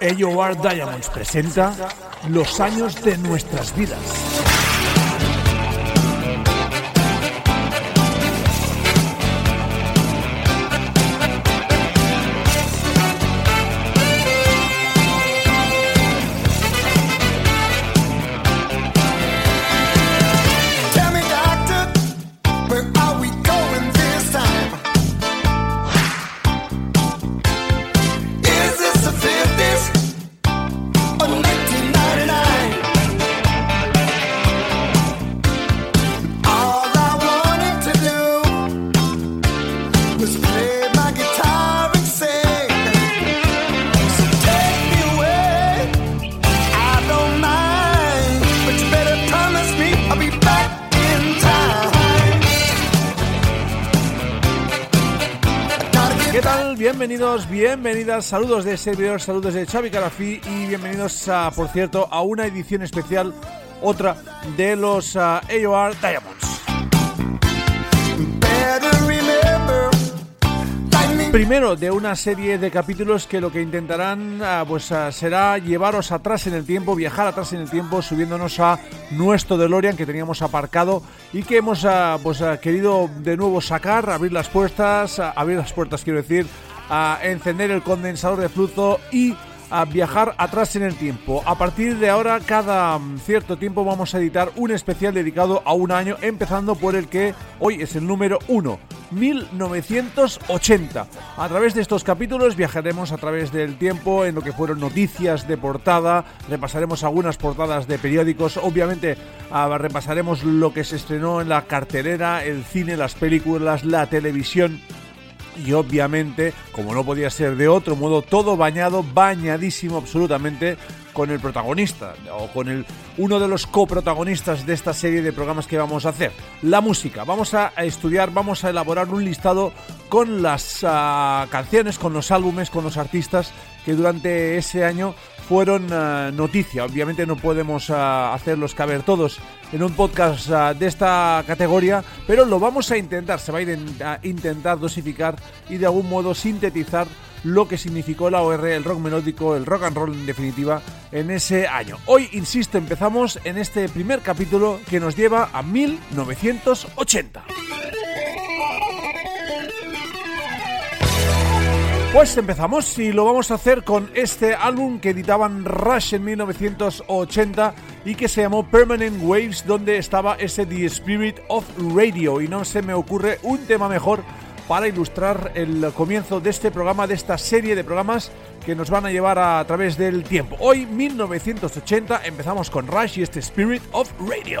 AOR Diamonds presenta Los años de nuestras vidas. Bienvenidos, bienvenidas, saludos de servidor, saludos de Xavi Carafí y bienvenidos, a, por cierto, a una edición especial, otra de los ah, AOR Diamonds. Primero de una serie de capítulos que lo que intentarán ah, pues ah, será llevaros atrás en el tiempo, viajar atrás en el tiempo, subiéndonos a nuestro DeLorean que teníamos aparcado y que hemos pues querido de nuevo sacar, abrir las puertas, abrir las puertas quiero decir, a encender el condensador de flujo y a viajar atrás en el tiempo. A partir de ahora, cada mm, cierto tiempo vamos a editar un especial dedicado a un año, empezando por el que hoy es el número 1, 1980. A través de estos capítulos viajaremos a través del tiempo en lo que fueron noticias de portada, repasaremos algunas portadas de periódicos, obviamente ah, repasaremos lo que se estrenó en la cartelera, el cine, las películas, la televisión y obviamente, como no podía ser de otro modo, todo bañado, bañadísimo absolutamente con el protagonista o con el uno de los coprotagonistas de esta serie de programas que vamos a hacer, la música. Vamos a estudiar, vamos a elaborar un listado con las ah, canciones, con los álbumes, con los artistas que durante ese año fueron ah, noticia. Obviamente no podemos ah, hacerlos caber todos en un podcast ah, de esta categoría, pero lo vamos a intentar. Se va a, a intentar dosificar y de algún modo sintetizar lo que significó la OR, el rock melódico, el rock and roll en definitiva, en ese año. Hoy, insisto, empezamos en este primer capítulo que nos lleva a 1980. Pues empezamos y lo vamos a hacer con este álbum que editaban Rush en 1980 y que se llamó Permanent Waves, donde estaba ese The Spirit of Radio. Y no se me ocurre un tema mejor para ilustrar el comienzo de este programa, de esta serie de programas que nos van a llevar a, través del tiempo. Hoy, 1980, empezamos con Rush y este Spirit of Radio.